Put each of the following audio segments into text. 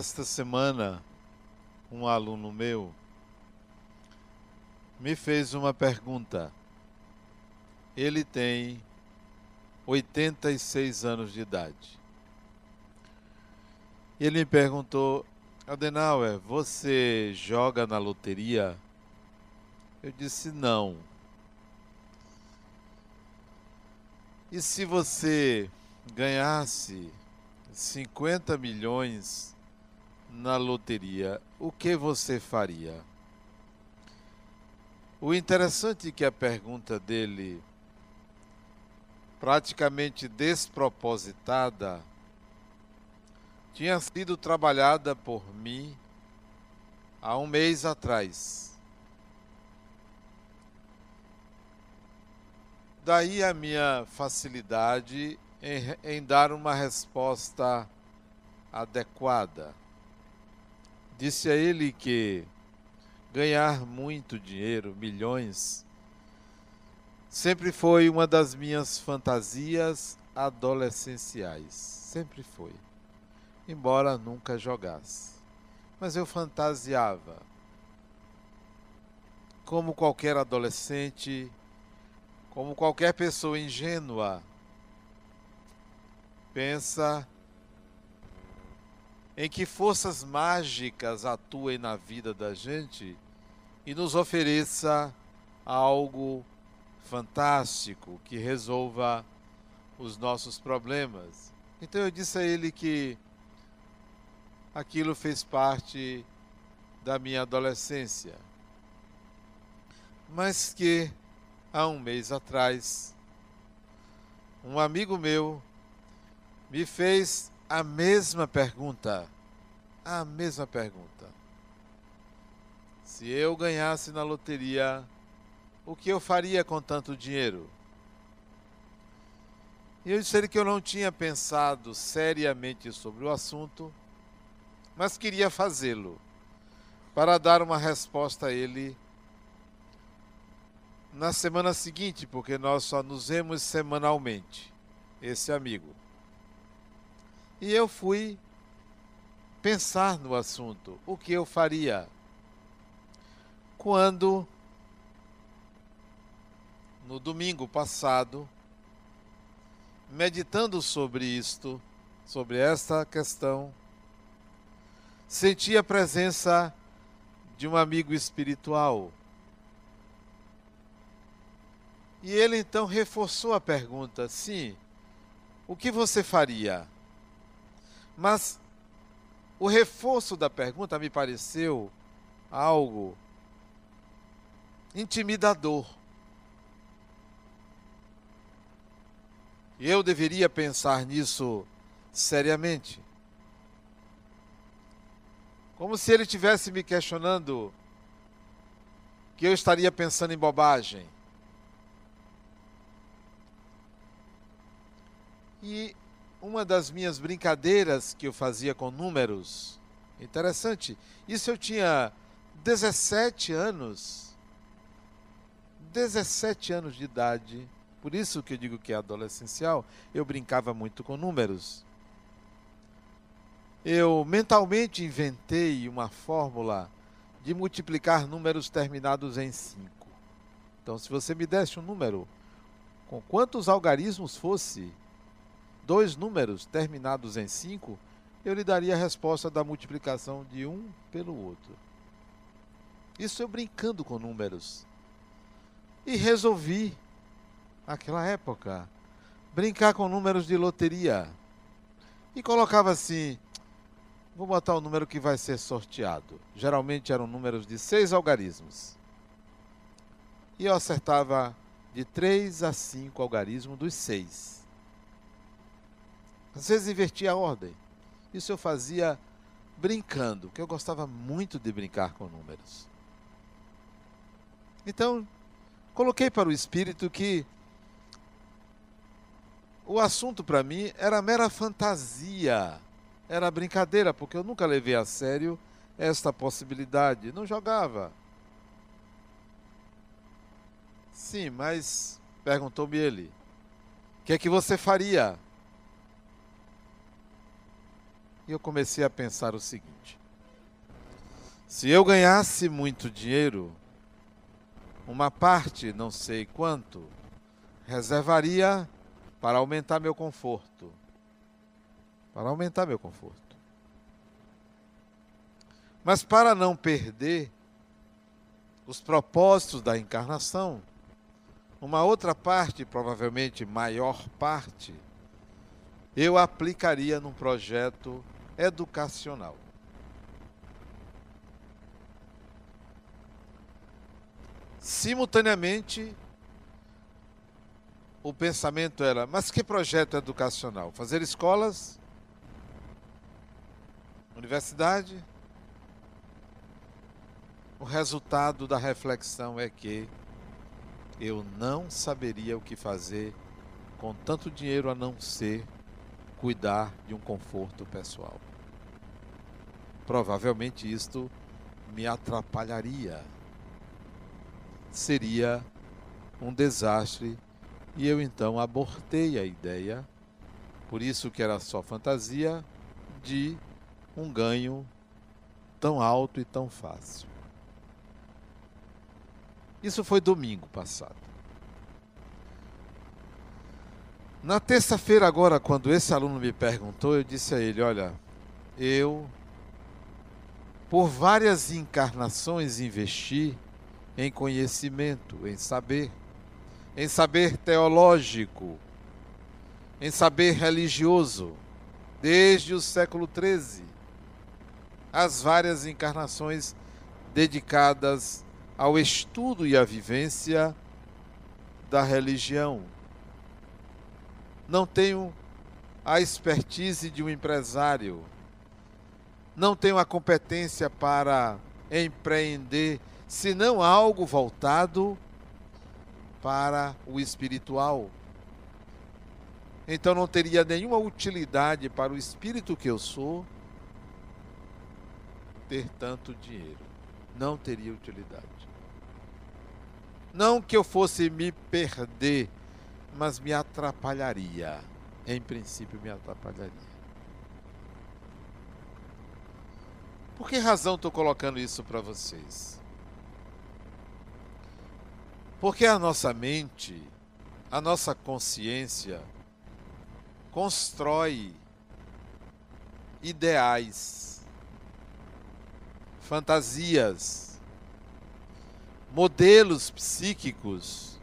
Esta semana, um aluno meu me fez uma pergunta. Ele tem 86 anos de idade. Ele me perguntou: Adenauer, você joga na loteria? Eu disse: não. E se você ganhasse 50 milhões na loteria, o que você faria? O interessante é que a pergunta dele, praticamente despropositada, tinha sido trabalhada por mim há um mês atrás. Daí a minha facilidade em, em dar uma resposta adequada. Disse a ele que ganhar muito dinheiro, milhões, sempre foi uma das minhas fantasias adolescenciais. Sempre foi. Embora nunca jogasse. Mas eu fantasiava. Como qualquer adolescente, como qualquer pessoa ingênua, pensa em que forças mágicas atuem na vida da gente e nos ofereça algo fantástico que resolva os nossos problemas. Então eu disse a ele que aquilo fez parte da minha adolescência, mas que há um mês atrás um amigo meu me fez a mesma pergunta. A mesma pergunta. Se eu ganhasse na loteria, o que eu faria com tanto dinheiro? E eu disse que eu não tinha pensado seriamente sobre o assunto, mas queria fazê-lo para dar uma resposta a ele na semana seguinte, porque nós só nos vemos semanalmente, esse amigo. E eu fui pensar no assunto, o que eu faria quando no domingo passado, meditando sobre isto, sobre esta questão, senti a presença de um amigo espiritual. E ele então reforçou a pergunta: sim, o que você faria? Mas o reforço da pergunta me pareceu algo intimidador. Eu deveria pensar nisso seriamente. Como se ele estivesse me questionando que eu estaria pensando em bobagem. E uma das minhas brincadeiras que eu fazia com números. Interessante. Isso eu tinha 17 anos. 17 anos de idade. Por isso que eu digo que é adolescencial, eu brincava muito com números. Eu mentalmente inventei uma fórmula de multiplicar números terminados em 5. Então, se você me desse um número, com quantos algarismos fosse, dois números terminados em 5, eu lhe daria a resposta da multiplicação de um pelo outro. Isso eu brincando com números. E resolvi, naquela época, brincar com números de loteria. E colocava assim: vou botar o número que vai ser sorteado. Geralmente eram números de seis algarismos. E eu acertava de 3 a 5 algarismos dos seis. Às vezes invertia a ordem. Isso eu fazia brincando, porque eu gostava muito de brincar com números. Então, coloquei para o espírito que o assunto para mim era mera fantasia, era brincadeira, porque eu nunca levei a sério esta possibilidade, não jogava. Sim, mas perguntou-me ele: o que é que você faria? E eu comecei a pensar o seguinte: se eu ganhasse muito dinheiro, uma parte, não sei quanto, reservaria para aumentar meu conforto. Para aumentar meu conforto. Mas para não perder os propósitos da encarnação, uma outra parte, provavelmente maior parte, eu aplicaria num projeto educacional. Simultaneamente, o pensamento era: mas que projeto educacional? Fazer escolas? Universidade? O resultado da reflexão é que eu não saberia o que fazer com tanto dinheiro a não ser cuidar de um conforto pessoal. Provavelmente isto me atrapalharia. Seria um desastre e eu então abortei a ideia, por isso que era só fantasia, de um ganho tão alto e tão fácil. Isso foi domingo passado. Na terça-feira, agora, quando esse aluno me perguntou, eu disse a ele: Olha, eu, por várias encarnações, investi em conhecimento, em saber, em saber teológico, em saber religioso, desde o século XIII, as várias encarnações dedicadas ao estudo e à vivência da religião. Não tenho a expertise de um empresário, não tenho a competência para empreender, senão algo voltado para o espiritual. Então não teria nenhuma utilidade para o espírito que eu sou ter tanto dinheiro. Não teria utilidade. Não que eu fosse me perder mas me atrapalharia. Em princípio, me atrapalharia. Por que razão estou colocando isso para vocês? Porque a nossa mente, a nossa consciência, constrói ideais, fantasias, modelos psíquicos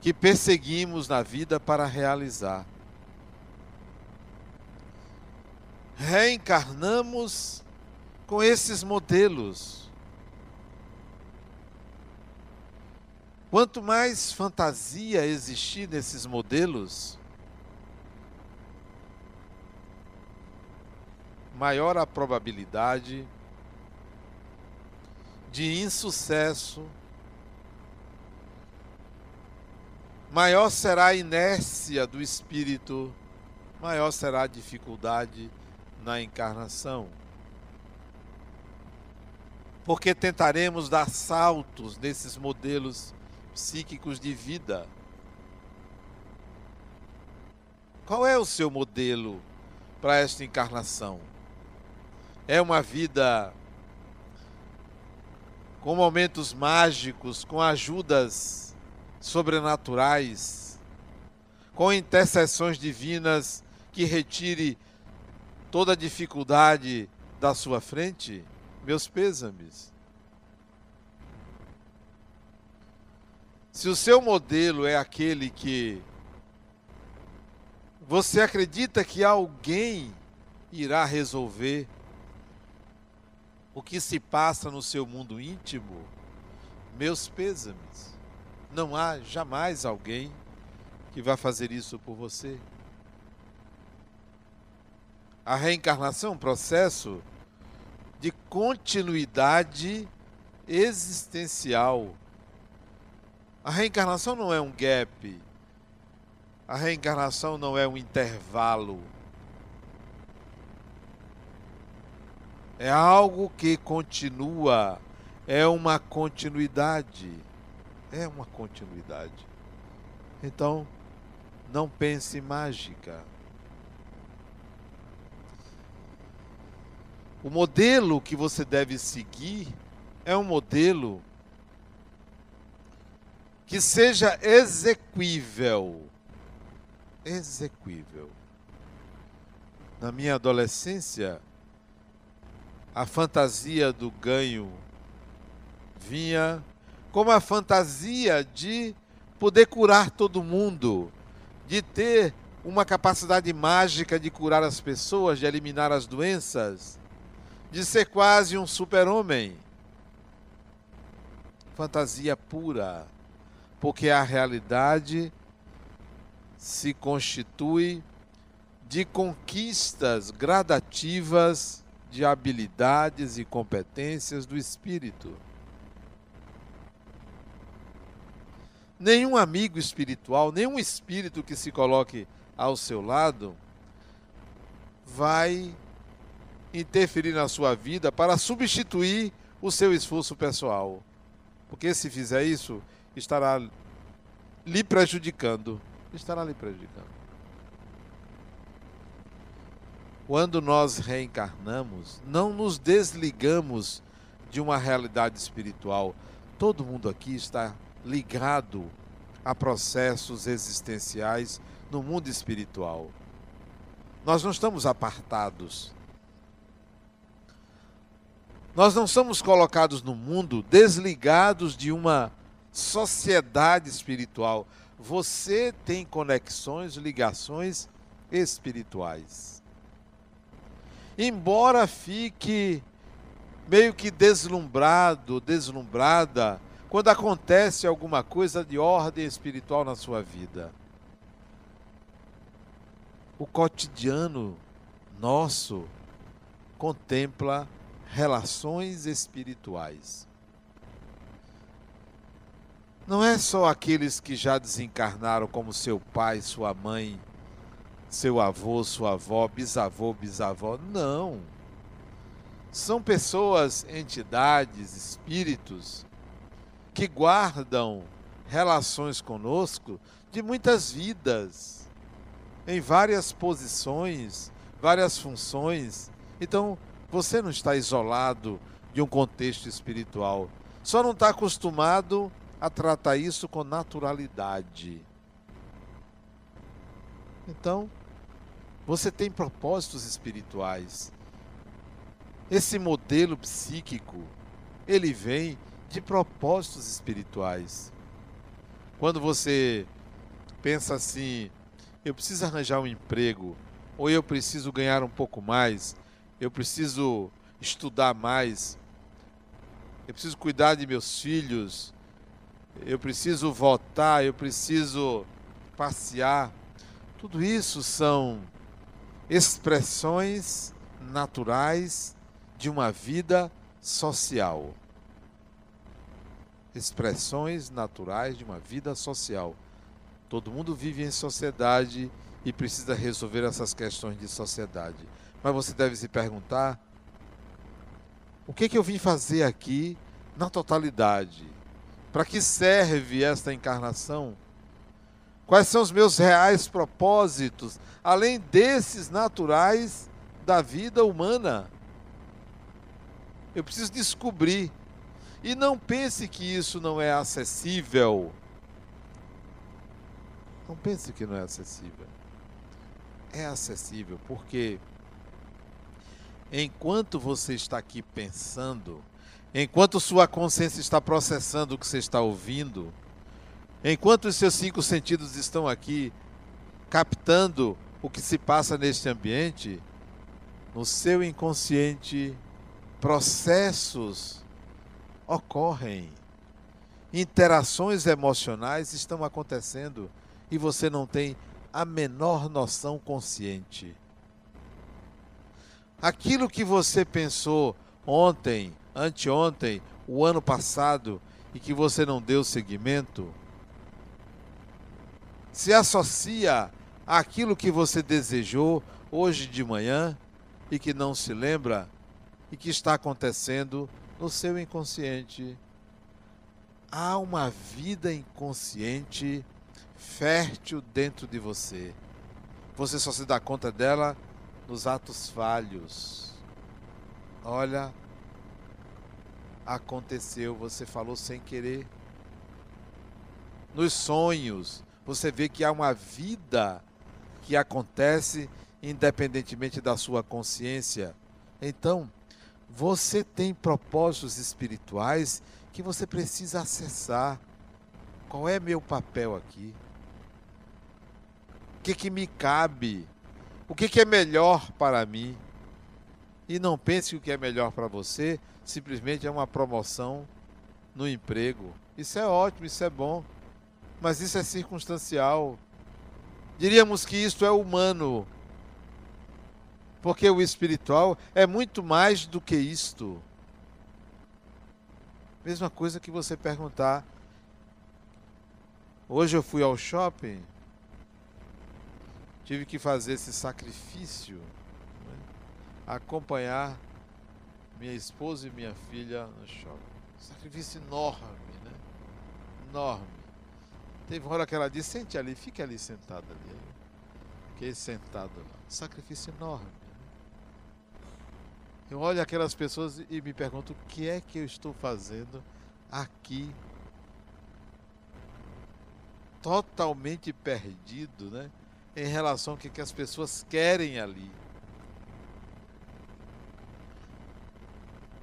que perseguimos na vida para realizar. Reencarnamos com esses modelos. Quanto mais fantasia existir nesses modelos, maior a probabilidade de insucesso maior será a inércia do espírito, maior será a dificuldade na encarnação. Porque tentaremos dar saltos nesses modelos psíquicos de vida. Qual é o seu modelo para esta encarnação? É uma vida com momentos mágicos, com ajudas sobrenaturais, com intercessões divinas que retire toda dificuldade da sua frente, meus pêsames. Se o seu modelo é aquele que você acredita que alguém irá resolver o que se passa no seu mundo íntimo, meus pêsames. Não há jamais alguém que vai fazer isso por você. A reencarnação é um processo de continuidade existencial. A reencarnação não é um gap. A reencarnação não é um intervalo. É algo que continua, é uma continuidade é uma continuidade. Então, não pense mágica. O modelo que você deve seguir é um modelo que seja exequível. Exequível. Na minha adolescência, a fantasia do ganho vinha como a fantasia de poder curar todo mundo, de ter uma capacidade mágica de curar as pessoas, de eliminar as doenças, de ser quase um super-homem. Fantasia pura, porque a realidade se constitui de conquistas gradativas de habilidades e competências do espírito. Nenhum amigo espiritual, nenhum espírito que se coloque ao seu lado vai interferir na sua vida para substituir o seu esforço pessoal. Porque se fizer isso, estará lhe prejudicando. Estará lhe prejudicando. Quando nós reencarnamos, não nos desligamos de uma realidade espiritual. Todo mundo aqui está ligado a processos existenciais no mundo espiritual. Nós não estamos apartados. Nós não somos colocados no mundo desligados de uma sociedade espiritual. Você tem conexões, ligações espirituais. Embora fique meio que deslumbrado, deslumbrada, quando acontece alguma coisa de ordem espiritual na sua vida o cotidiano nosso contempla relações espirituais. Não é só aqueles que já desencarnaram, como seu pai, sua mãe, seu avô, sua avó, bisavô, bisavó. Não. São pessoas, entidades, espíritos que guardam relações conosco de muitas vidas em várias posições, várias funções. Então, você não está isolado de um contexto espiritual. Só não está acostumado a tratar isso com naturalidade. Então, você tem propósitos espirituais. Esse modelo psíquico, ele vem de propósitos espirituais. Quando você pensa assim, eu preciso arranjar um emprego, ou eu preciso ganhar um pouco mais, eu preciso estudar mais, eu preciso cuidar de meus filhos, eu preciso votar, eu preciso passear. Tudo isso são expressões naturais de uma vida social. Expressões naturais de uma vida social. Todo mundo vive em sociedade e precisa resolver essas questões de sociedade. Mas você deve se perguntar: o que, que eu vim fazer aqui na totalidade? Para que serve esta encarnação? Quais são os meus reais propósitos, além desses naturais da vida humana? Eu preciso descobrir. E não pense que isso não é acessível não pense que não é acessível. É acessível porque enquanto você está aqui pensando, enquanto sua consciência está processando o que você está ouvindo, enquanto os seus cinco sentidos estão aqui captando o que se passa neste ambiente, no seu inconsciente processos ocorrem, interações emocionais estão acontecendo e você não tem a menor noção consciente. Aquilo que você pensou ontem, anteontem, o ano passado e que você não deu seguimento, se associa àquilo que você desejou hoje de manhã e que não se lembra e que está acontecendo no seu inconsciente. Há uma vida inconsciente fértil dentro de você. Você só se dá conta dela nos atos falhos. Olha, aconteceu, você falou sem querer. Nos sonhos, você vê que há uma vida que acontece independentemente da sua consciência. Então, você tem propósitos espirituais que você precisa acessar. Qual é meu papel aqui? O que, que me cabe? O que, é melhor para mim? E não pense que o que é melhor para você simplesmente é uma promoção no emprego. Isso é ótimo, isso é bom. Mas isso é circunstancial. Diríamos que isto é humano. Porque o espiritual é muito mais do que isto. Mesma coisa que você perguntar. Hoje eu fui ao shopping, tive que fazer esse sacrifício, né? acompanhar minha esposa e minha filha no shopping. Sacrifício enorme, né? Enorme. Teve uma hora que ela disse: sente ali, fique ali sentado ali. Fiquei sentado lá. Sacrifício enorme. Eu olho aquelas pessoas e me pergunto o que é que eu estou fazendo aqui. Totalmente perdido, né? Em relação ao que, que as pessoas querem ali.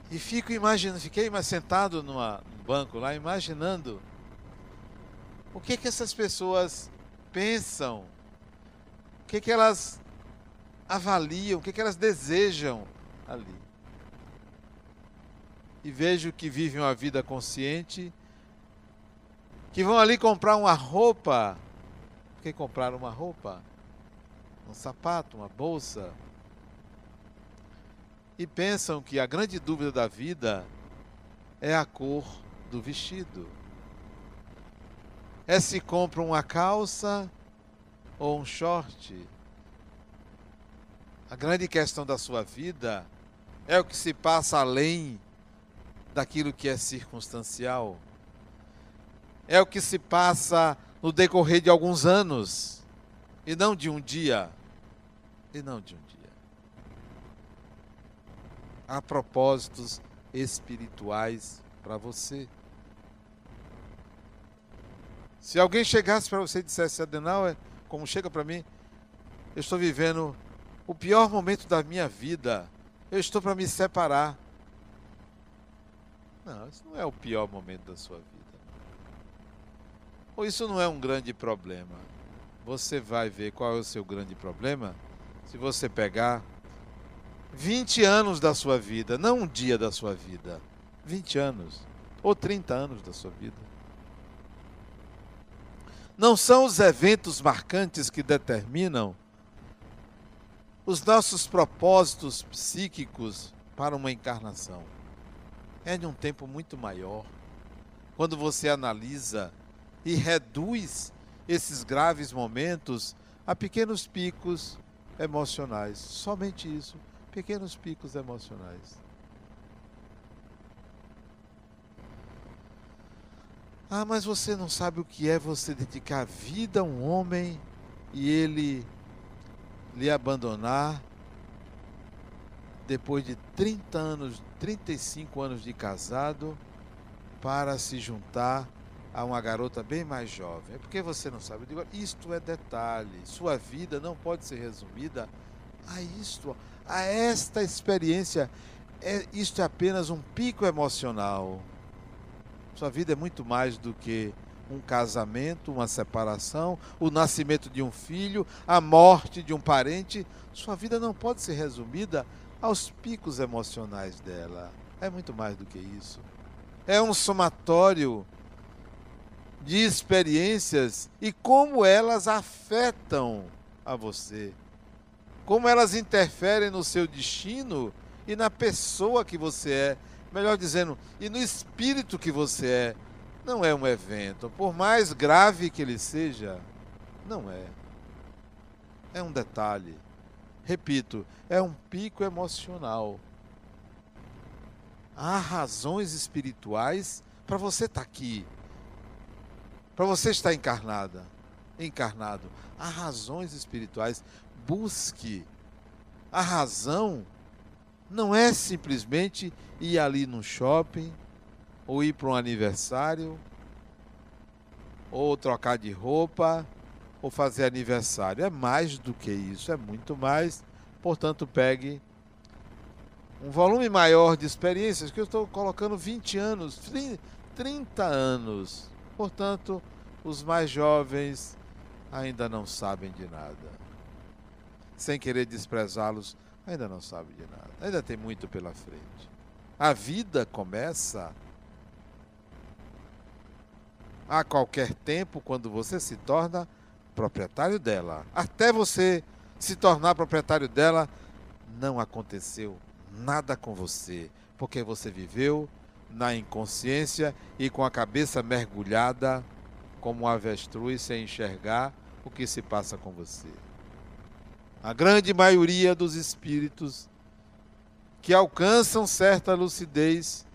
E fico imaginando, fiquei mais sentado numa, num banco lá, imaginando o que que essas pessoas pensam, o que que elas avaliam, o que que elas desejam ali. E vejo que vivem uma vida consciente, que vão ali comprar uma roupa. Porque compraram uma roupa, um sapato, uma bolsa. E pensam que a grande dúvida da vida é a cor do vestido. É se compra uma calça ou um short. A grande questão da sua vida é o que se passa além daquilo que é circunstancial. É o que se passa no decorrer de alguns anos e não de um dia. E não de um dia. Há propósitos espirituais para você. Se alguém chegasse para você e dissesse, Adenauer, como chega para mim, eu estou vivendo o pior momento da minha vida eu estou para me separar. Não, isso não é o pior momento da sua vida. Ou isso não é um grande problema. Você vai ver qual é o seu grande problema se você pegar 20 anos da sua vida, não um dia da sua vida, 20 anos ou 30 anos da sua vida. Não são os eventos marcantes que determinam os nossos propósitos psíquicos para uma encarnação. É de um tempo muito maior. Quando você analisa e reduz esses graves momentos a pequenos picos emocionais. Somente isso, pequenos picos emocionais. Ah, mas você não sabe o que é você dedicar a vida a um homem e ele lhe abandonar depois de 30 anos, 35 anos de casado, para se juntar a uma garota bem mais jovem. É porque você não sabe. Eu digo, isto é detalhe. Sua vida não pode ser resumida a isto, a esta experiência. É, isto é apenas um pico emocional. Sua vida é muito mais do que um casamento, uma separação, o nascimento de um filho, a morte de um parente. Sua vida não pode ser resumida aos picos emocionais dela. É muito mais do que isso. É um somatório de experiências e como elas afetam a você. Como elas interferem no seu destino e na pessoa que você é. Melhor dizendo, e no espírito que você é não é um evento, por mais grave que ele seja, não é. É um detalhe. Repito, é um pico emocional. Há razões espirituais para você estar tá aqui. Para você estar encarnada, encarnado. Há razões espirituais. Busque. A razão não é simplesmente ir ali no shopping, ou ir para um aniversário, ou trocar de roupa, ou fazer aniversário. É mais do que isso, é muito mais. Portanto, pegue um volume maior de experiências, que eu estou colocando 20 anos, 30 anos. Portanto, os mais jovens ainda não sabem de nada. Sem querer desprezá-los, ainda não sabem de nada. Ainda tem muito pela frente. A vida começa a qualquer tempo quando você se torna proprietário dela. Até você se tornar proprietário dela, não aconteceu nada com você, porque você viveu na inconsciência e com a cabeça mergulhada como um avestruz sem enxergar o que se passa com você. A grande maioria dos espíritos que alcançam certa lucidez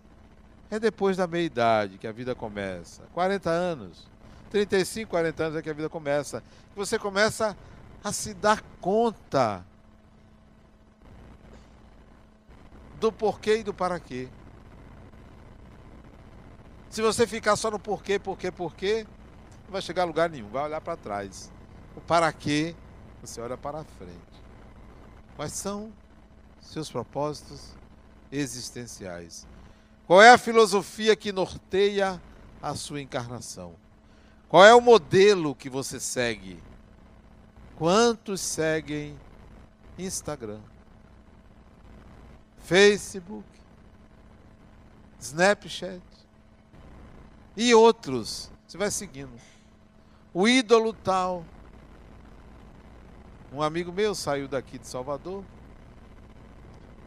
é depois da meia-idade que a vida começa. 40 anos, 35, 40 anos é que a vida começa. Você começa a se dar conta do porquê e do para quê. Se você ficar só no porquê, porquê, porquê, não vai chegar a lugar nenhum, vai olhar para trás. O para quê, você olha para frente. Quais são seus propósitos existenciais? Qual é a filosofia que norteia a sua encarnação? Qual é o modelo que você segue? Quantos seguem Instagram? Facebook, Snapchat e outros. Você vai seguindo. O ídolo tal. Um amigo meu saiu daqui de Salvador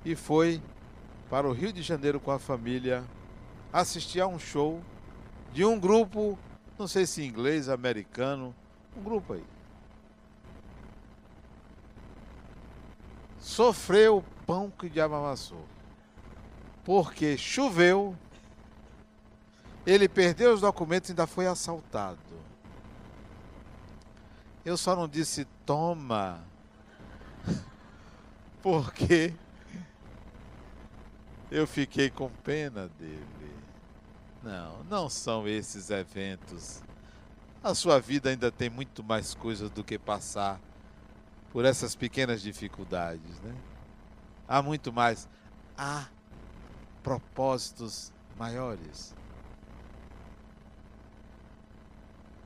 e foi para o Rio de Janeiro com a família assistir a um show de um grupo, não sei se inglês, americano, um grupo aí. Sofreu pão que o diabo amassou. Porque choveu, ele perdeu os documentos e ainda foi assaltado. Eu só não disse toma, porque eu fiquei com pena dele. Não, não são esses eventos. A sua vida ainda tem muito mais coisas do que passar por essas pequenas dificuldades, né? há muito mais. Há propósitos maiores.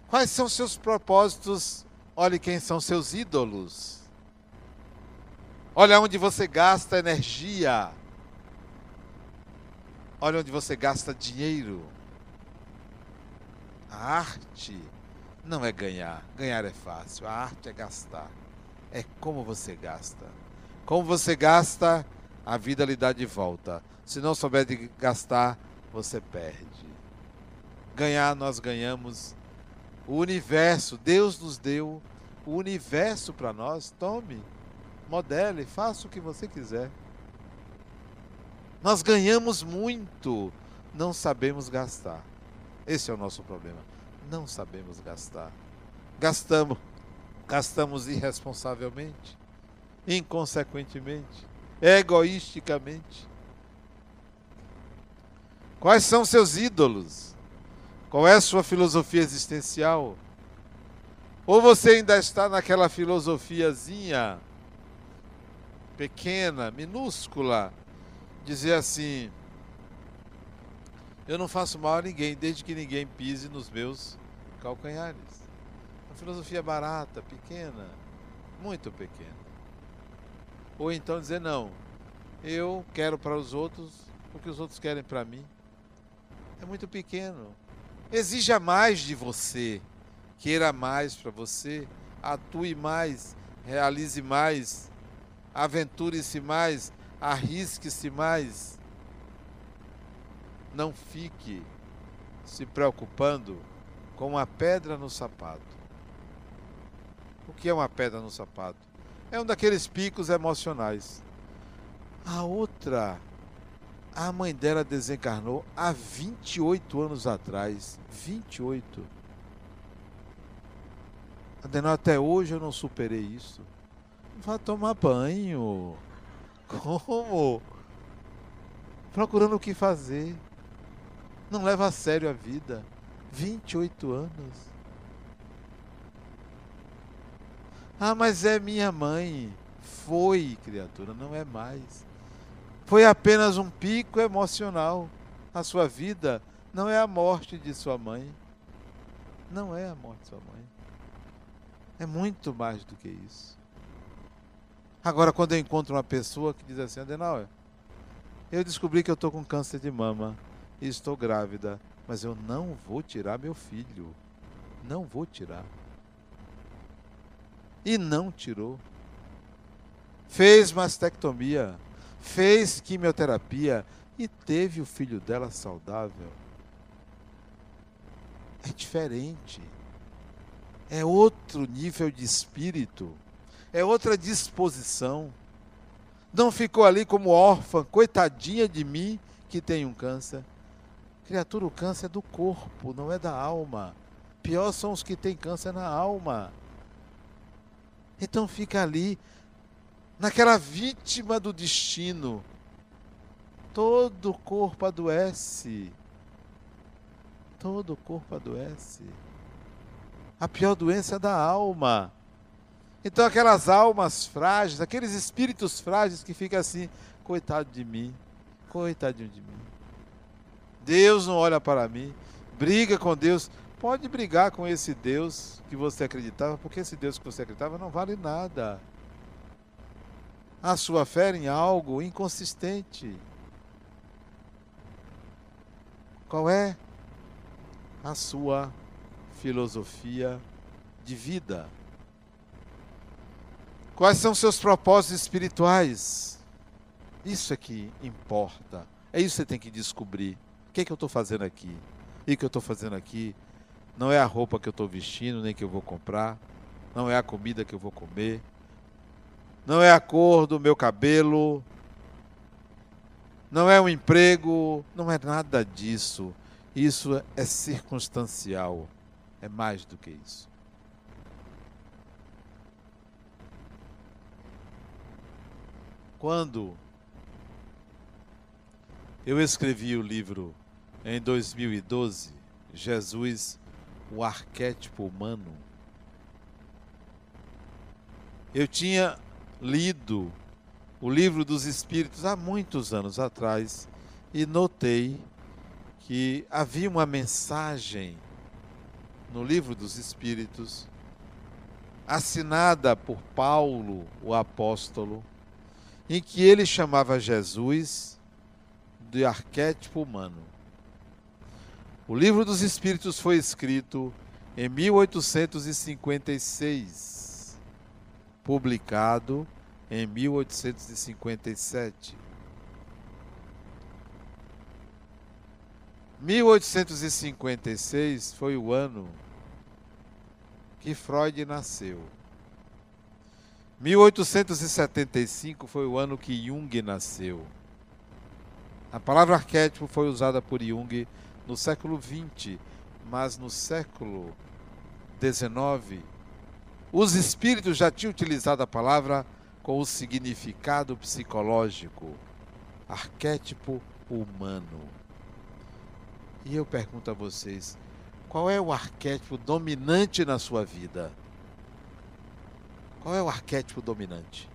Quais são seus propósitos? Olhe quem são seus ídolos. Olha onde você gasta energia. Olha onde você gasta dinheiro. A arte não é ganhar. Ganhar é fácil. A arte é gastar. É como você gasta. Como você gasta, a vida lhe dá de volta. Se não souber de gastar, você perde. Ganhar, nós ganhamos. O universo, Deus nos deu o universo para nós. Tome, modele, faça o que você quiser. Nós ganhamos muito, não sabemos gastar. Esse é o nosso problema. Não sabemos gastar. Gastamos, gastamos irresponsavelmente inconsequentemente, egoisticamente? Quais são seus ídolos? Qual é a sua filosofia existencial? Ou você ainda está naquela filosofiazinha pequena, minúscula, dizer assim: eu não faço mal a ninguém, desde que ninguém pise nos meus calcanhares. Uma filosofia barata, pequena, muito pequena. Ou então dizer, não, eu quero para os outros o que os outros querem para mim. É muito pequeno. Exija mais de você. Queira mais para você. Atue mais. Realize mais. Aventure-se mais. Arrisque-se mais. Não fique se preocupando com uma pedra no sapato. O que é uma pedra no sapato? É um daqueles picos emocionais. A outra, a mãe dela desencarnou há 28 anos atrás. 28. Adenal, até hoje eu não superei isso. Vá tomar banho. Como? procurando o que fazer. Não leva a sério a vida. 28 anos. Ah, mas é minha mãe. Foi, criatura, não é mais. Foi apenas um pico emocional. A sua vida não é a morte de sua mãe. Não é a morte de sua mãe. É muito mais do que isso. Agora, quando eu encontro uma pessoa que diz assim, Adenauer, eu descobri que eu estou com câncer de mama e estou grávida, mas eu não vou tirar meu filho. Não vou tirar. E não tirou. Fez mastectomia, fez quimioterapia e teve o filho dela saudável. É diferente. É outro nível de espírito. É outra disposição. Não ficou ali como órfã, coitadinha de mim que tem um câncer. Criatura, o câncer é do corpo, não é da alma. Pior são os que têm câncer na alma. Então fica ali, naquela vítima do destino. Todo o corpo adoece. Todo o corpo adoece. A pior doença é da alma. Então aquelas almas frágeis, aqueles espíritos frágeis que ficam assim, coitado de mim, coitadinho de mim. Deus não olha para mim, briga com Deus. Pode brigar com esse Deus que você acreditava, porque esse Deus que você acreditava não vale nada. A sua fé em algo inconsistente. Qual é a sua filosofia de vida? Quais são seus propósitos espirituais? Isso é que importa. É isso que você tem que descobrir. O que é que eu estou fazendo aqui? E o que eu estou fazendo aqui não é a roupa que eu estou vestindo, nem que eu vou comprar. Não é a comida que eu vou comer. Não é a cor do meu cabelo. Não é um emprego. Não é nada disso. Isso é circunstancial. É mais do que isso. Quando eu escrevi o livro em 2012, Jesus, o arquétipo humano, eu tinha lido o livro dos Espíritos há muitos anos atrás e notei que havia uma mensagem no livro dos Espíritos assinada por Paulo, o apóstolo, em que ele chamava Jesus de arquétipo humano. O livro dos Espíritos foi escrito em 1856, publicado em 1857. 1856 foi o ano que Freud nasceu. 1875 foi o ano que Jung nasceu. A palavra arquétipo foi usada por Jung no século XX, mas no século XIX, os espíritos já tinham utilizado a palavra com o significado psicológico, arquétipo humano. E eu pergunto a vocês, qual é o arquétipo dominante na sua vida? Qual é o arquétipo dominante?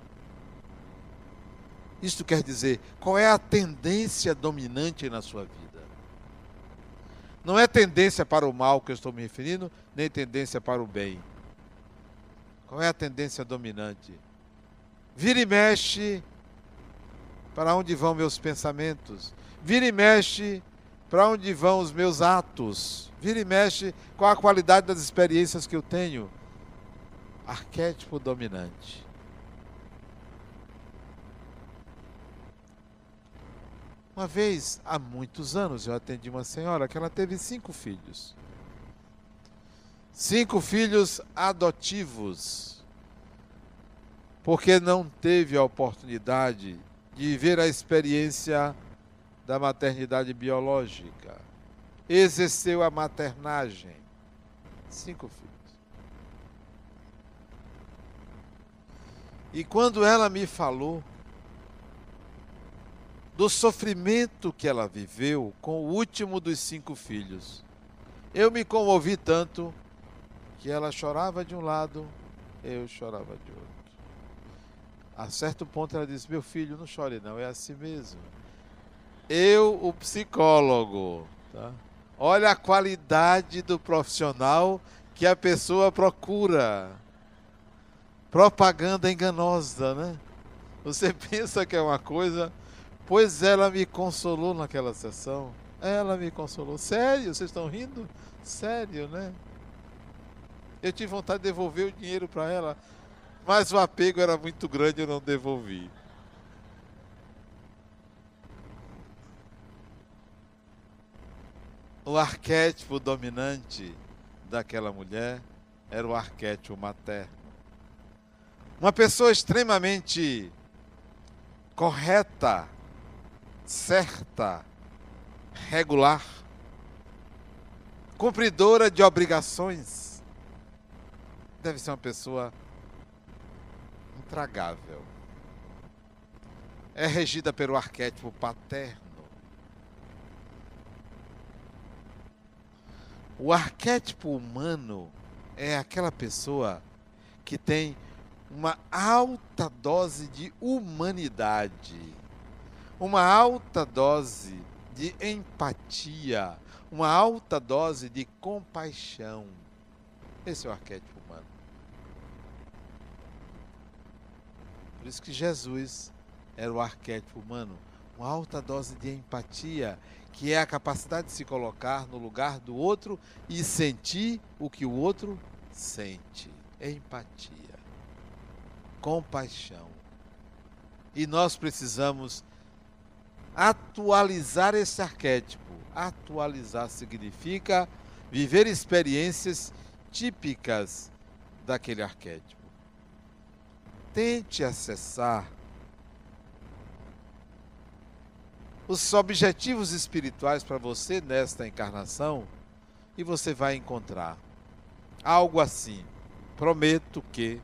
Isto quer dizer, qual é a tendência dominante na sua vida? Não é tendência para o mal que eu estou me referindo, nem tendência para o bem. Qual é a tendência dominante? Vira e mexe para onde vão meus pensamentos. Vira e mexe para onde vão os meus atos. Vira e mexe qual a qualidade das experiências que eu tenho arquétipo dominante. Uma vez, há muitos anos, eu atendi uma senhora que ela teve cinco filhos. Cinco filhos adotivos. Porque não teve a oportunidade de viver a experiência da maternidade biológica. Exerceu a maternagem. Cinco filhos. E quando ela me falou do sofrimento que ela viveu com o último dos cinco filhos. Eu me comovi tanto que ela chorava de um lado, eu chorava de outro. A certo ponto ela disse: Meu filho, não chore, não, é assim mesmo. Eu, o psicólogo, tá? olha a qualidade do profissional que a pessoa procura. Propaganda enganosa, né? Você pensa que é uma coisa, pois ela me consolou naquela sessão. Ela me consolou. Sério? Vocês estão rindo? Sério, né? Eu tive vontade de devolver o dinheiro para ela, mas o apego era muito grande eu não devolvi. O arquétipo dominante daquela mulher era o arquétipo materno. Uma pessoa extremamente correta, certa, regular, cumpridora de obrigações. Deve ser uma pessoa intragável. É regida pelo arquétipo paterno. O arquétipo humano é aquela pessoa que tem uma alta dose de humanidade, uma alta dose de empatia, uma alta dose de compaixão. Esse é o arquétipo humano. Por isso que Jesus era o arquétipo humano, uma alta dose de empatia, que é a capacidade de se colocar no lugar do outro e sentir o que o outro sente. Empatia compaixão. E nós precisamos atualizar esse arquétipo. Atualizar significa viver experiências típicas daquele arquétipo. Tente acessar os objetivos espirituais para você nesta encarnação e você vai encontrar algo assim. Prometo que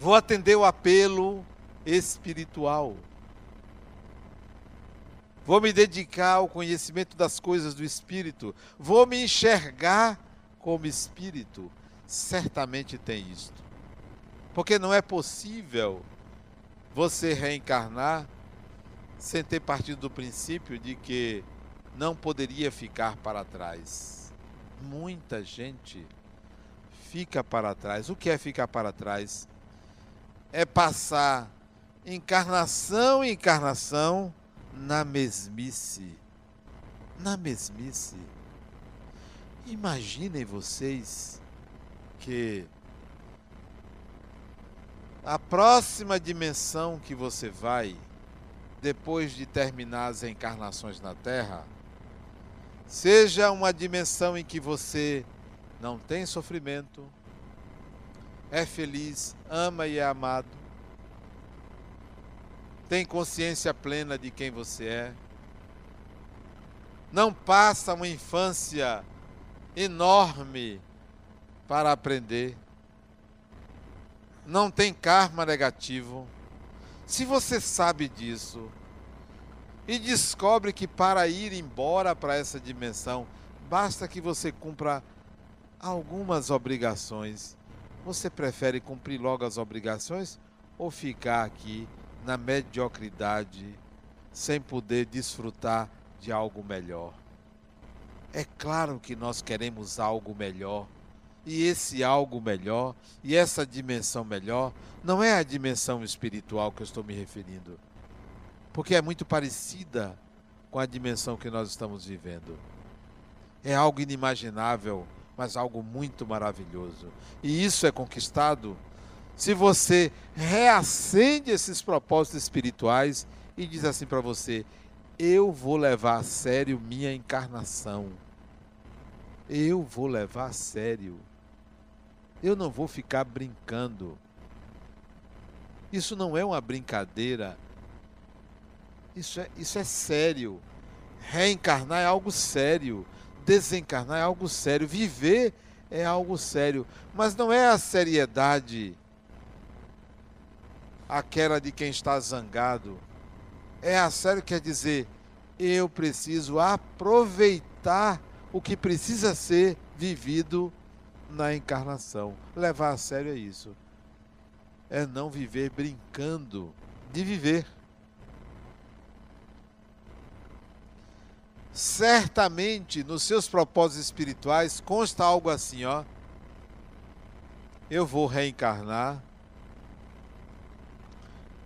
Vou atender o apelo espiritual. Vou me dedicar ao conhecimento das coisas do espírito. Vou me enxergar como espírito. Certamente tem isto. Porque não é possível você reencarnar sem ter partido do princípio de que não poderia ficar para trás. Muita gente fica para trás. O que é ficar para trás? é passar encarnação e encarnação na mesmice. Na mesmice. Imaginem vocês que a próxima dimensão que você vai, depois de terminar as encarnações na Terra, seja uma dimensão em que você não tem sofrimento, é feliz, ama e é amado, tem consciência plena de quem você é, não passa uma infância enorme para aprender, não tem karma negativo. Se você sabe disso e descobre que para ir embora para essa dimensão, basta que você cumpra algumas obrigações você prefere cumprir logo as obrigações ou ficar aqui na mediocridade sem poder desfrutar de algo melhor? É claro que nós queremos algo melhor. E esse algo melhor, e essa dimensão melhor, não é a dimensão espiritual que eu estou me referindo. Porque é muito parecida com a dimensão que nós estamos vivendo. É algo inimaginável mas algo muito maravilhoso. E isso é conquistado se você reacende esses propósitos espirituais e diz assim para você: eu vou levar a sério minha encarnação. Eu vou levar a sério. Eu não vou ficar brincando. Isso não é uma brincadeira. Isso é, isso é sério. Reencarnar é algo sério desencarnar é algo sério, viver é algo sério, mas não é a seriedade aquela de quem está zangado. É a sério quer dizer, eu preciso aproveitar o que precisa ser vivido na encarnação. Levar a sério é isso. É não viver brincando de viver. Certamente nos seus propósitos espirituais consta algo assim, ó. Eu vou reencarnar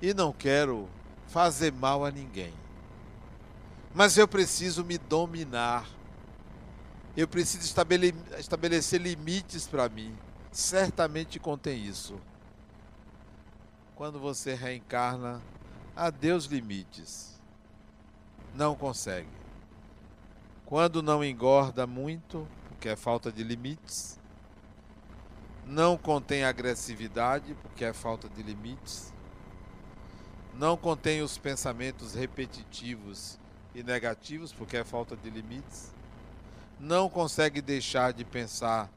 e não quero fazer mal a ninguém. Mas eu preciso me dominar. Eu preciso estabelecer limites para mim. Certamente contém isso. Quando você reencarna, adeus limites. Não consegue. Quando não engorda muito, porque é falta de limites. Não contém agressividade, porque é falta de limites. Não contém os pensamentos repetitivos e negativos, porque é falta de limites. Não consegue deixar de pensar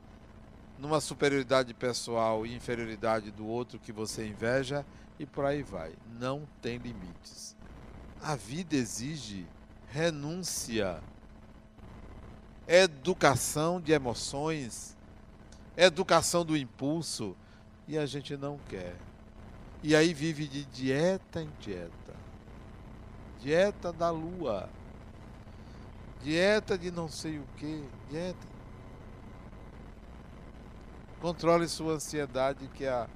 numa superioridade pessoal e inferioridade do outro que você inveja e por aí vai. Não tem limites. A vida exige renúncia, educação de emoções, educação do impulso e a gente não quer. E aí vive de dieta em dieta. Dieta da lua. Dieta de não sei o que. Dieta. Controle sua ansiedade, que é a,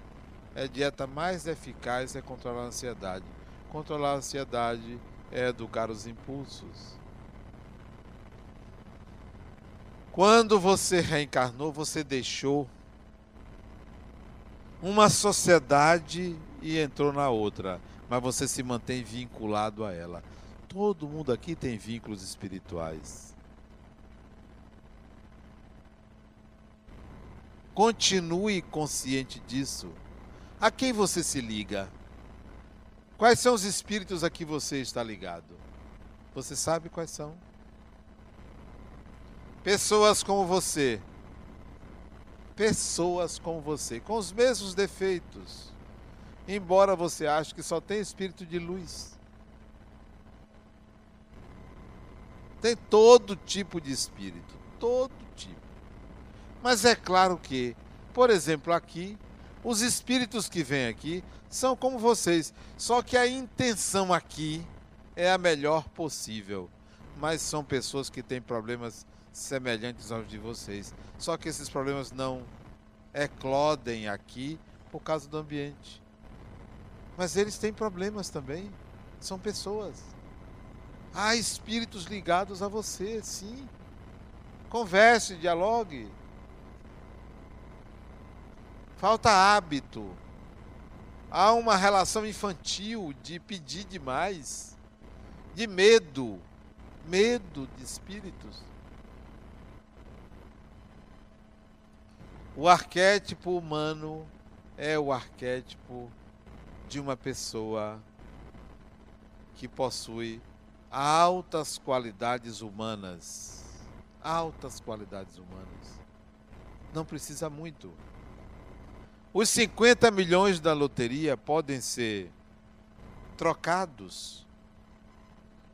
é a dieta mais eficaz é controlar a ansiedade. Controlar a ansiedade é educar os impulsos. Quando você reencarnou, você deixou uma sociedade e entrou na outra, mas você se mantém vinculado a ela. Todo mundo aqui tem vínculos espirituais. Continue consciente disso. A quem você se liga? Quais são os espíritos a que você está ligado? Você sabe quais são? Pessoas como você. Pessoas como você, com os mesmos defeitos. Embora você ache que só tem espírito de luz. Tem todo tipo de espírito, todo tipo. Mas é claro que, por exemplo, aqui, os espíritos que vêm aqui são como vocês, só que a intenção aqui é a melhor possível. Mas são pessoas que têm problemas semelhantes aos de vocês. Só que esses problemas não eclodem aqui por causa do ambiente. Mas eles têm problemas também. São pessoas. Há espíritos ligados a você, sim. Converse, dialogue. Falta hábito. Há uma relação infantil de pedir demais, de medo, medo de espíritos. O arquétipo humano é o arquétipo de uma pessoa que possui altas qualidades humanas. Altas qualidades humanas. Não precisa muito. Os 50 milhões da loteria podem ser trocados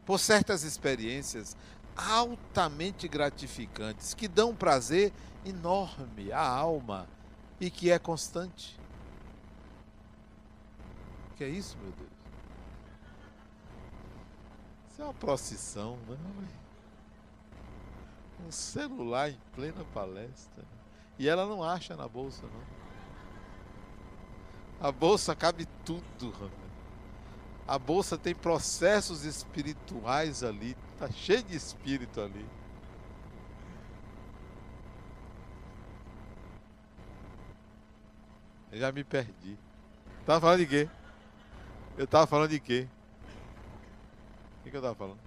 por certas experiências altamente gratificantes que dão prazer enorme à alma e que é constante. Que é isso, meu Deus? Isso é uma procissão, não é? Um celular em plena palestra. E ela não acha na bolsa, não. A bolsa cabe tudo. A bolsa tem processos espirituais ali. Tá cheio de espírito ali. Eu já me perdi. Tava falando de quê? Eu tava falando de quê? O que, que eu tava falando?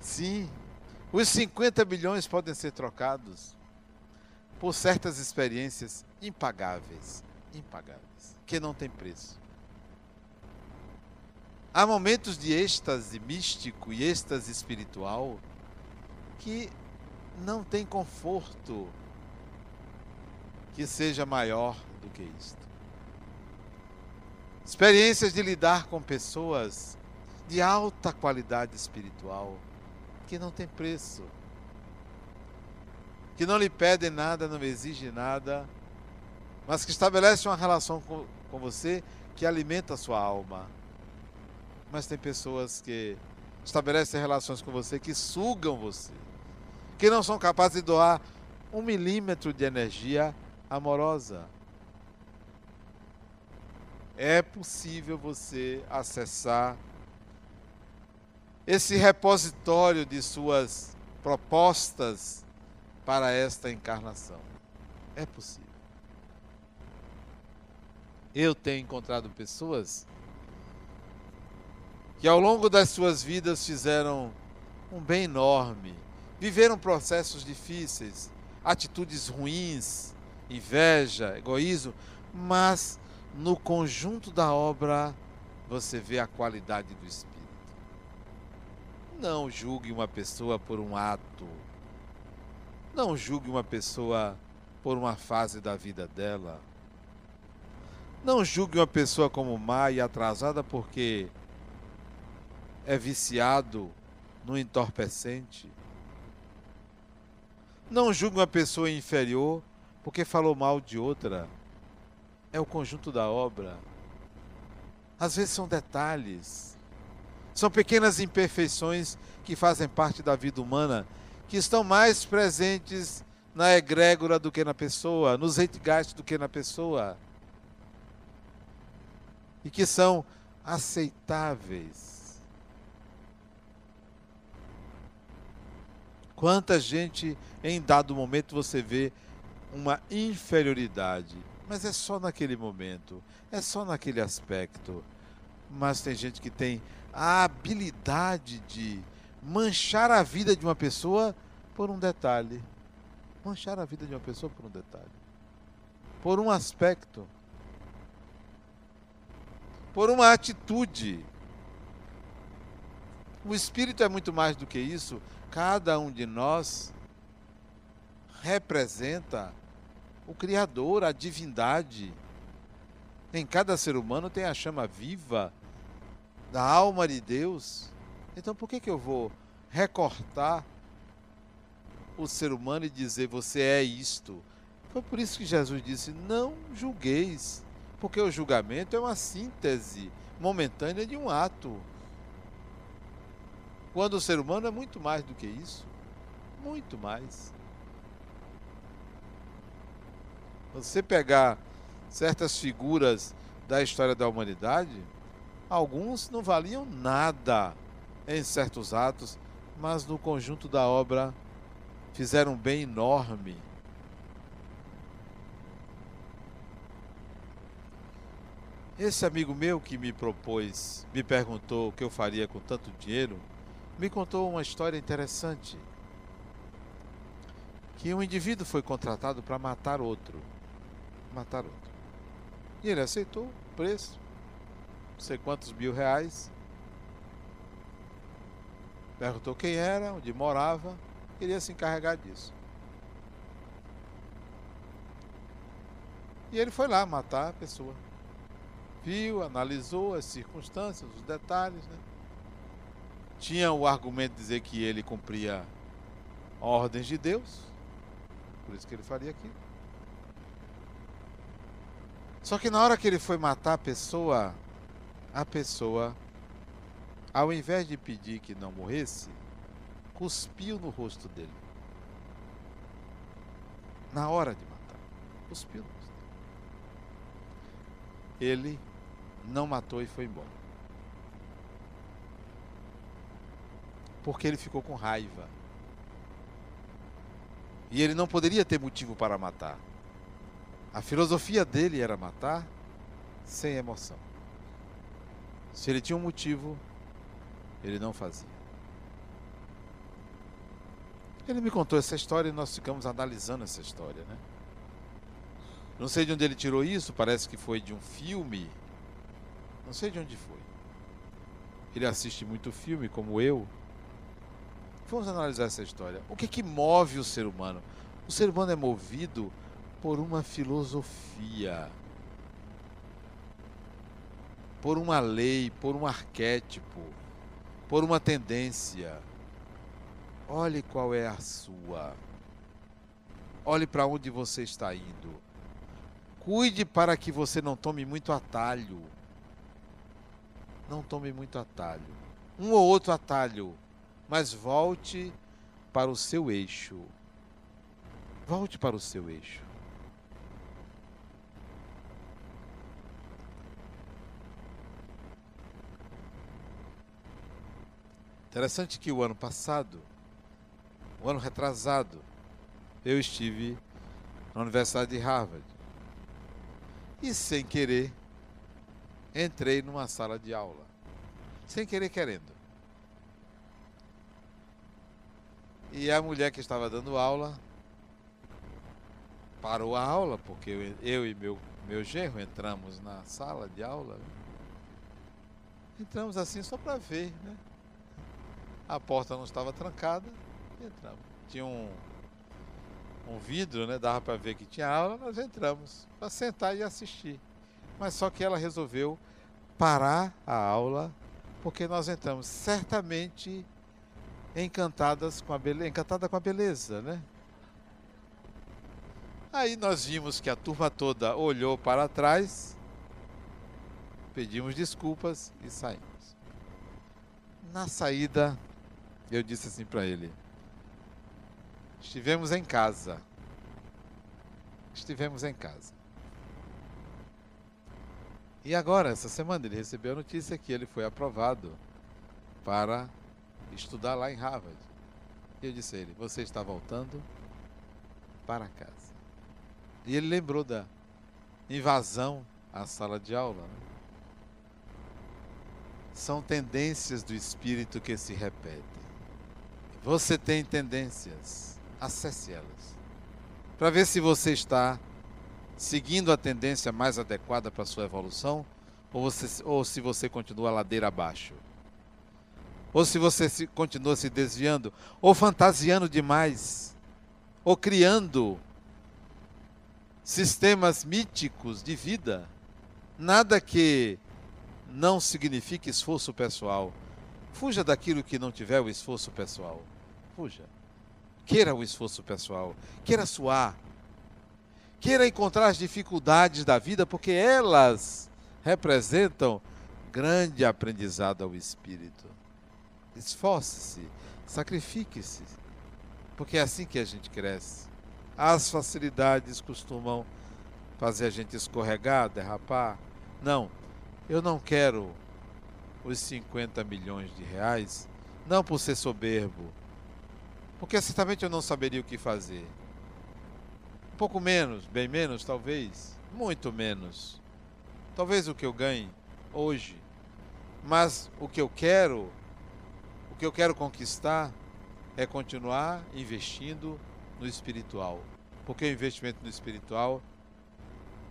Sim, os 50 bilhões podem ser trocados por certas experiências impagáveis, impagáveis, que não tem preço. Há momentos de êxtase místico e êxtase espiritual que não tem conforto que seja maior do que isto. experiências de lidar com pessoas de alta qualidade espiritual, que não tem preço, que não lhe pedem nada, não exigem nada, mas que estabelecem uma relação com, com você que alimenta a sua alma. Mas tem pessoas que estabelecem relações com você que sugam você, que não são capazes de doar um milímetro de energia amorosa. É possível você acessar esse repositório de suas propostas para esta encarnação. É possível. Eu tenho encontrado pessoas que ao longo das suas vidas fizeram um bem enorme, viveram processos difíceis, atitudes ruins, inveja, egoísmo, mas no conjunto da obra você vê a qualidade do Espírito. Não julgue uma pessoa por um ato. Não julgue uma pessoa por uma fase da vida dela. Não julgue uma pessoa como má e atrasada porque é viciado no entorpecente. Não julgue uma pessoa inferior porque falou mal de outra. É o conjunto da obra. Às vezes são detalhes. São pequenas imperfeições que fazem parte da vida humana, que estão mais presentes na egrégora do que na pessoa, nos zeitgeist do que na pessoa. E que são aceitáveis. Quanta gente em dado momento você vê uma inferioridade, mas é só naquele momento, é só naquele aspecto. Mas tem gente que tem a habilidade de manchar a vida de uma pessoa por um detalhe. Manchar a vida de uma pessoa por um detalhe. Por um aspecto. Por uma atitude. O espírito é muito mais do que isso. Cada um de nós representa o Criador, a divindade. Em cada ser humano tem a chama viva da alma de Deus. Então por que, que eu vou recortar o ser humano e dizer você é isto? Foi por isso que Jesus disse: não julgueis, porque o julgamento é uma síntese momentânea de um ato. Quando o ser humano é muito mais do que isso. Muito mais. Você pegar certas figuras da história da humanidade, alguns não valiam nada em certos atos, mas no conjunto da obra fizeram um bem enorme. Esse amigo meu que me propôs, me perguntou o que eu faria com tanto dinheiro, me contou uma história interessante. Que um indivíduo foi contratado para matar outro. Matar outro. E ele aceitou o preço. Não sei quantos mil reais. Perguntou quem era, onde morava. Queria se encarregar disso. E ele foi lá matar a pessoa. Viu, analisou as circunstâncias, os detalhes, né? tinha o argumento de dizer que ele cumpria ordens de Deus, por isso que ele faria aquilo. Só que na hora que ele foi matar a pessoa, a pessoa, ao invés de pedir que não morresse, cuspiu no rosto dele. Na hora de matar, cuspiu no rosto. Ele não matou e foi embora. porque ele ficou com raiva. E ele não poderia ter motivo para matar. A filosofia dele era matar sem emoção. Se ele tinha um motivo, ele não fazia. Ele me contou essa história e nós ficamos analisando essa história, né? Não sei de onde ele tirou isso, parece que foi de um filme. Não sei de onde foi. Ele assiste muito filme, como eu. Vamos analisar essa história. O que, que move o ser humano? O ser humano é movido por uma filosofia. Por uma lei, por um arquétipo, por uma tendência. Olhe qual é a sua. Olhe para onde você está indo. Cuide para que você não tome muito atalho. Não tome muito atalho. Um ou outro atalho, mas volte para o seu eixo. Volte para o seu eixo. Interessante que o ano passado, o ano retrasado, eu estive na Universidade de Harvard. E sem querer, entrei numa sala de aula. Sem querer querendo. E a mulher que estava dando aula parou a aula, porque eu, eu e meu, meu genro entramos na sala de aula. Entramos assim só para ver, né? A porta não estava trancada, entramos. Tinha um, um vidro, né? Dava para ver que tinha aula, nós entramos para sentar e assistir. Mas só que ela resolveu parar a aula porque nós entramos certamente encantadas com a beleza, encantada com a beleza, né? Aí nós vimos que a turma toda olhou para trás, pedimos desculpas e saímos. Na saída, eu disse assim para ele: Estivemos em casa. Estivemos em casa. E agora, essa semana, ele recebeu a notícia que ele foi aprovado para estudar lá em Harvard. E eu disse a ele: Você está voltando para casa. E ele lembrou da invasão à sala de aula. Né? São tendências do espírito que se repetem. Você tem tendências, acesse elas. Para ver se você está seguindo a tendência mais adequada para a sua evolução ou, você, ou se você continua ladeira abaixo. Ou se você se, continua se desviando, ou fantasiando demais, ou criando sistemas míticos de vida. Nada que não signifique esforço pessoal. Fuja daquilo que não tiver o esforço pessoal. Fuja. Queira o esforço pessoal. Queira suar. Queira encontrar as dificuldades da vida, porque elas representam grande aprendizado ao espírito. Esforce-se, sacrifique-se, porque é assim que a gente cresce. As facilidades costumam fazer a gente escorregar, derrapar. Não, eu não quero os 50 milhões de reais, não por ser soberbo, porque certamente eu não saberia o que fazer. Um pouco menos, bem menos, talvez, muito menos. Talvez o que eu ganhe hoje, mas o que eu quero, o que eu quero conquistar é continuar investindo no espiritual, porque o investimento no espiritual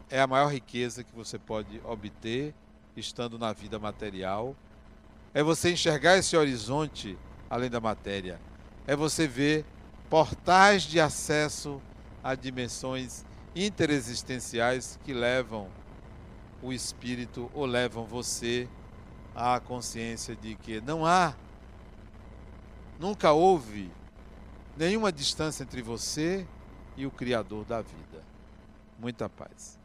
é a maior riqueza que você pode obter estando na vida material. É você enxergar esse horizonte além da matéria é você ver portais de acesso a dimensões interexistenciais que levam o espírito ou levam você à consciência de que não há, nunca houve nenhuma distância entre você e o Criador da vida. Muita paz.